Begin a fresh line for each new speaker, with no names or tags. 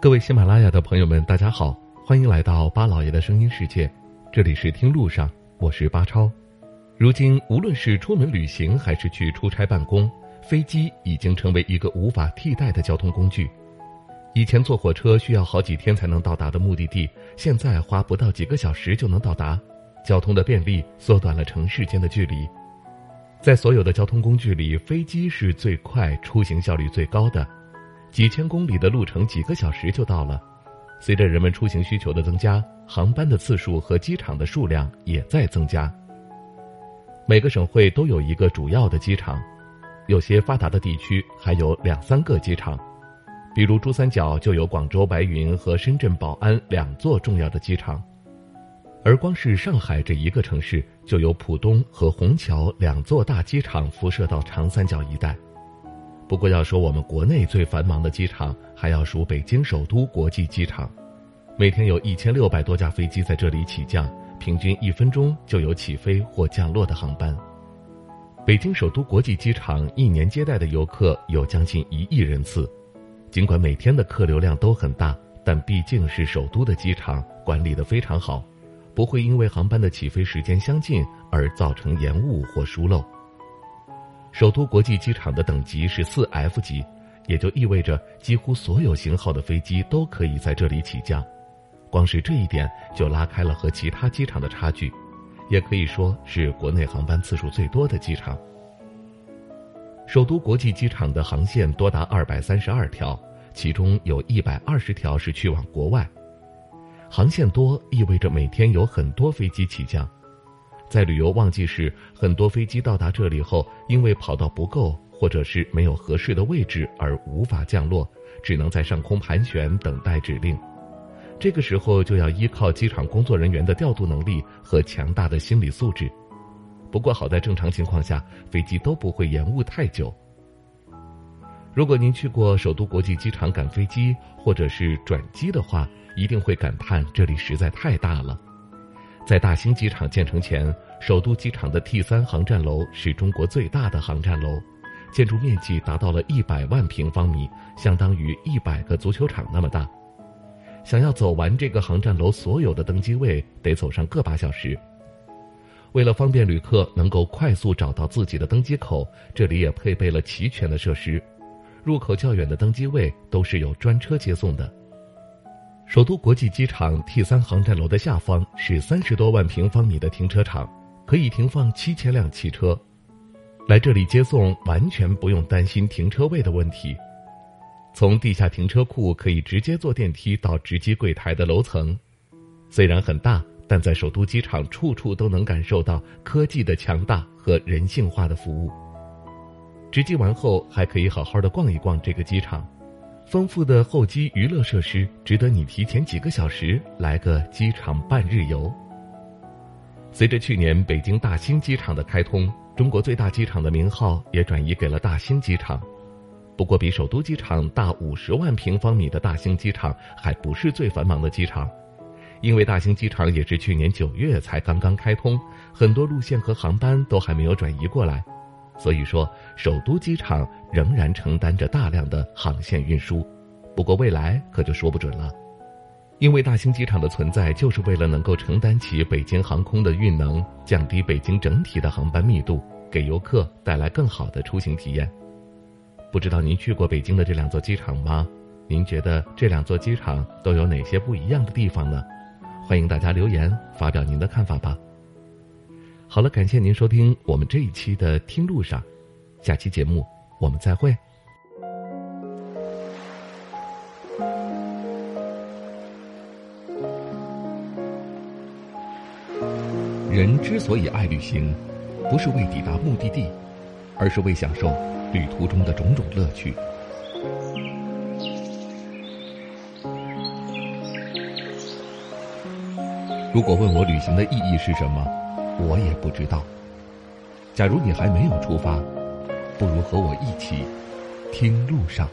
各位喜马拉雅的朋友们，大家好，欢迎来到巴老爷的声音世界，这里是听路上，我是巴超。如今，无论是出门旅行还是去出差办公，飞机已经成为一个无法替代的交通工具。以前坐火车需要好几天才能到达的目的地，现在花不到几个小时就能到达。交通的便利缩短了城市间的距离。在所有的交通工具里，飞机是最快、出行效率最高的，几千公里的路程几个小时就到了。随着人们出行需求的增加，航班的次数和机场的数量也在增加。每个省会都有一个主要的机场，有些发达的地区还有两三个机场，比如珠三角就有广州白云和深圳宝安两座重要的机场。而光是上海这一个城市，就有浦东和虹桥两座大机场辐射到长三角一带。不过，要说我们国内最繁忙的机场，还要数北京首都国际机场，每天有一千六百多架飞机在这里起降，平均一分钟就有起飞或降落的航班。北京首都国际机场一年接待的游客有将近一亿人次，尽管每天的客流量都很大，但毕竟是首都的机场，管理的非常好。不会因为航班的起飞时间相近而造成延误或疏漏。首都国际机场的等级是四 F 级，也就意味着几乎所有型号的飞机都可以在这里起降。光是这一点就拉开了和其他机场的差距，也可以说是国内航班次数最多的机场。首都国际机场的航线多达二百三十二条，其中有一百二十条是去往国外。航线多意味着每天有很多飞机起降，在旅游旺季时，很多飞机到达这里后，因为跑道不够或者是没有合适的位置而无法降落，只能在上空盘旋等待指令。这个时候就要依靠机场工作人员的调度能力和强大的心理素质。不过好在正常情况下，飞机都不会延误太久。如果您去过首都国际机场赶飞机或者是转机的话，一定会感叹这里实在太大了。在大兴机场建成前，首都机场的 T 三航站楼是中国最大的航站楼，建筑面积达到了一百万平方米，相当于一百个足球场那么大。想要走完这个航站楼所有的登机位，得走上个把小时。为了方便旅客能够快速找到自己的登机口，这里也配备了齐全的设施。入口较远的登机位都是有专车接送的。首都国际机场 T 三航站楼的下方是三十多万平方米的停车场，可以停放七千辆汽车。来这里接送完全不用担心停车位的问题。从地下停车库可以直接坐电梯到值机柜台的楼层。虽然很大，但在首都机场处处都能感受到科技的强大和人性化的服务。值机完后还可以好好的逛一逛这个机场。丰富的候机娱乐设施值得你提前几个小时来个机场半日游。随着去年北京大兴机场的开通，中国最大机场的名号也转移给了大兴机场。不过，比首都机场大五十万平方米的大兴机场还不是最繁忙的机场，因为大兴机场也是去年九月才刚刚开通，很多路线和航班都还没有转移过来。所以说，首都机场仍然承担着大量的航线运输，不过未来可就说不准了。因为大兴机场的存在，就是为了能够承担起北京航空的运能，降低北京整体的航班密度，给游客带来更好的出行体验。不知道您去过北京的这两座机场吗？您觉得这两座机场都有哪些不一样的地方呢？欢迎大家留言发表您的看法吧。好了，感谢您收听我们这一期的《听路上》，下期节目我们再会。人之所以爱旅行，不是为抵达目的地，而是为享受旅途中的种种乐趣。如果问我旅行的意义是什么？我也不知道。假如你还没有出发，不如和我一起听路上。